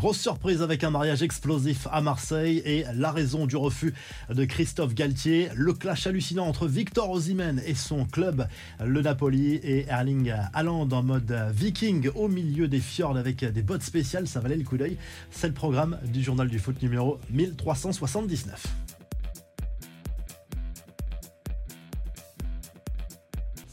Grosse surprise avec un mariage explosif à Marseille et la raison du refus de Christophe Galtier. Le clash hallucinant entre Victor Osimhen et son club, le Napoli, et Erling Haaland en mode viking au milieu des fjords avec des bottes spéciales. Ça valait le coup d'œil. C'est le programme du journal du foot numéro 1379.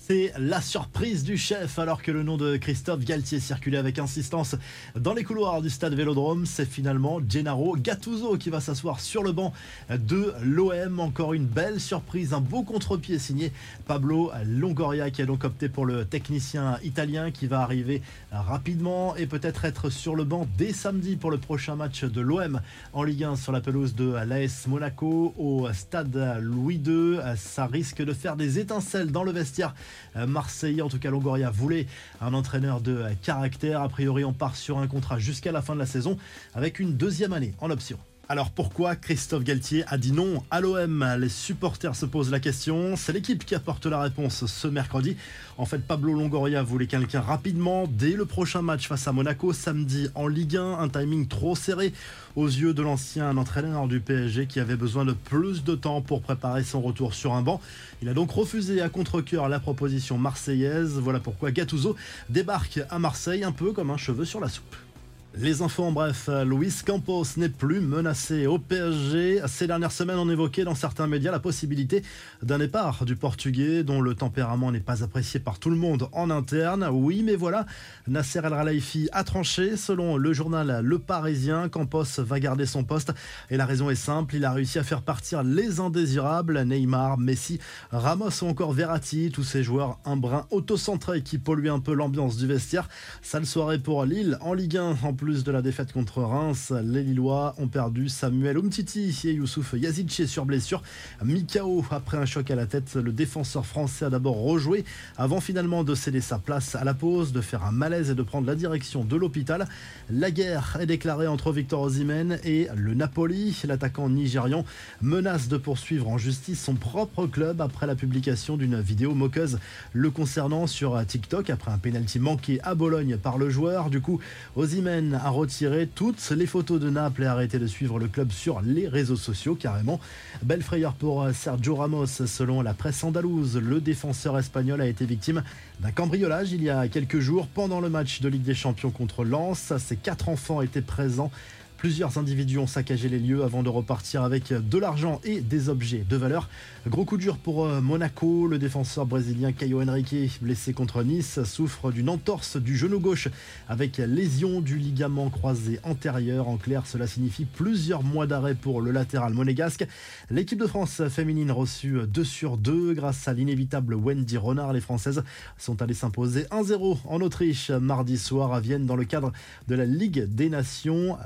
C'est la surprise du chef alors que le nom de Christophe Galtier circulait avec insistance dans les couloirs du stade Vélodrome. C'est finalement Gennaro Gattuso qui va s'asseoir sur le banc de l'OM. Encore une belle surprise, un beau contre-pied signé Pablo Longoria qui a donc opté pour le technicien italien qui va arriver rapidement et peut-être être sur le banc dès samedi pour le prochain match de l'OM en Ligue 1 sur la pelouse de l'AS Monaco au stade Louis II. Ça risque de faire des étincelles dans le vestiaire marseillais. En tout cas, Longoria voulait un entraîneur de caractère. A priori, on part sur un contrat jusqu'à la fin de la saison avec une deuxième année en option. Alors pourquoi Christophe Galtier a dit non à l'OM Les supporters se posent la question. C'est l'équipe qui apporte la réponse ce mercredi. En fait, Pablo Longoria voulait quelqu'un rapidement dès le prochain match face à Monaco samedi en Ligue 1. Un timing trop serré aux yeux de l'ancien entraîneur du PSG qui avait besoin de plus de temps pour préparer son retour sur un banc. Il a donc refusé à contre-coeur la proposition marseillaise. Voilà pourquoi Gattuso débarque à Marseille un peu comme un cheveu sur la soupe. Les infos en bref, Luis Campos n'est plus menacé au PSG. Ces dernières semaines, on évoquait dans certains médias la possibilité d'un départ du Portugais dont le tempérament n'est pas apprécié par tout le monde en interne. Oui, mais voilà, Nasser El Khelaifi a tranché. Selon le journal Le Parisien, Campos va garder son poste et la raison est simple, il a réussi à faire partir les indésirables, Neymar, Messi, Ramos ou encore Verratti, tous ces joueurs un brin autocentré qui polluent un peu l'ambiance du vestiaire. Sale soirée pour Lille en Ligue 1 en plus de la défaite contre Reims, les Lillois ont perdu Samuel Umtiti et Youssouf Yazidche sur blessure. Mikao, après un choc à la tête, le défenseur français a d'abord rejoué avant finalement de céder sa place à la pause, de faire un malaise et de prendre la direction de l'hôpital. La guerre est déclarée entre Victor Osimhen et le Napoli. L'attaquant nigérian menace de poursuivre en justice son propre club après la publication d'une vidéo moqueuse le concernant sur TikTok après un pénalty manqué à Bologne par le joueur. Du coup, Osimhen a retiré toutes les photos de Naples et arrêté de suivre le club sur les réseaux sociaux carrément. Belle frayeur pour euh, Sergio Ramos. Selon la presse andalouse, le défenseur espagnol a été victime d'un cambriolage il y a quelques jours pendant le match de Ligue des Champions contre Lens. Ses quatre enfants étaient présents Plusieurs individus ont saccagé les lieux avant de repartir avec de l'argent et des objets de valeur. Gros coup dur pour euh, Monaco. Le défenseur brésilien Caio Henrique, blessé contre Nice, souffre d'une entorse du genou gauche avec lésion du ligament croisé antérieur. En clair, cela signifie plusieurs mois d'arrêt pour le latéral monégasque. L'équipe de France féminine reçue 2 sur 2 grâce à l'inévitable Wendy Renard. Les Françaises sont allées s'imposer 1-0 en Autriche mardi soir à Vienne dans le cadre de la Ligue des Nations.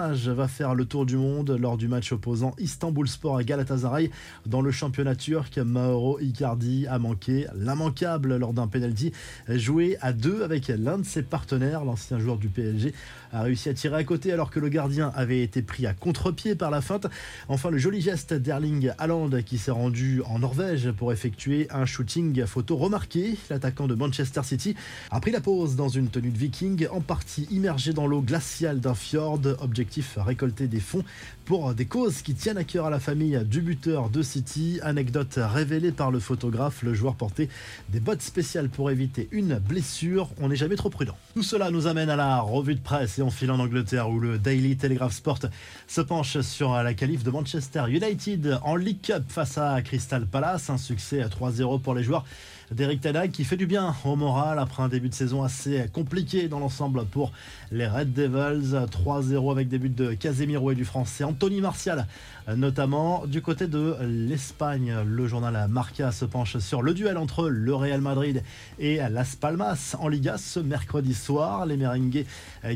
Va faire le tour du monde lors du match opposant Istanbul Sport à Galatasaray dans le championnat turc. Mauro Icardi a manqué l'immanquable lors d'un penalty joué à deux avec l'un de ses partenaires. L'ancien joueur du PSG a réussi à tirer à côté alors que le gardien avait été pris à contre-pied par la feinte. Enfin, le joli geste d'Erling Haaland qui s'est rendu en Norvège pour effectuer un shooting photo remarqué. L'attaquant de Manchester City a pris la pause dans une tenue de viking en partie immergé dans l'eau glaciale d'un fjord. Objectif récolter des fonds pour des causes qui tiennent à cœur à la famille du buteur de City. Anecdote révélée par le photographe, le joueur portait des bottes spéciales pour éviter une blessure. On n'est jamais trop prudent. Tout cela nous amène à la revue de presse et on file en Angleterre où le Daily Telegraph Sport se penche sur la qualif de Manchester United en League Cup face à Crystal Palace. Un succès à 3-0 pour les joueurs d'Eric Tanag qui fait du bien au moral après un début de saison assez compliqué dans l'ensemble pour les Red Devils. 3-0 avec des buts de Casemiro et du français Anthony Martial, notamment du côté de l'Espagne. Le journal Marca se penche sur le duel entre le Real Madrid et Las Palmas en Liga ce mercredi soir. Les merengues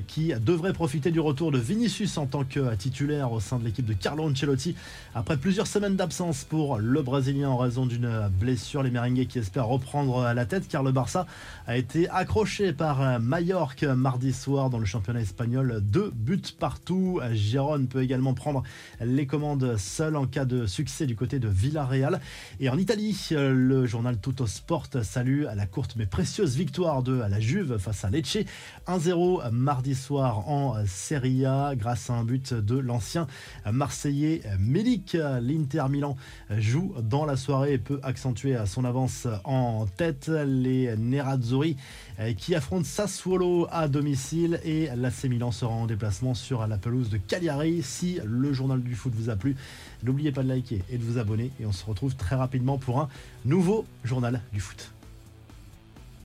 qui devraient profiter du retour de Vinicius en tant que titulaire au sein de l'équipe de Carlo Ancelotti après plusieurs semaines d'absence pour le Brésilien en raison d'une blessure. Les merengues qui espèrent reprendre reprendre la tête car le Barça a été accroché par Mallorca mardi soir dans le championnat espagnol. Deux buts partout. Gérone peut également prendre les commandes seul en cas de succès du côté de Villarreal. Et en Italie, le journal Tutto Sport salue la courte mais précieuse victoire de la Juve face à Lecce. 1-0 mardi soir en Serie A grâce à un but de l'ancien Marseillais Milik. L'Inter Milan joue dans la soirée et peut accentuer son avance en tête. Les Nerazzurri qui affrontent Sassuolo à domicile et l'AC Milan sera en déplacement sur la pelouse de Cagliari. Si le journal du foot vous a plu, n'oubliez pas de liker et de vous abonner et on se retrouve très rapidement pour un nouveau journal du foot.